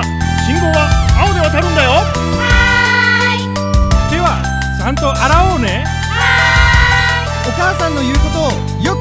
ら信号は青で渡るんだよ。は手はちゃんと洗おうね。お母さんの言うことをよく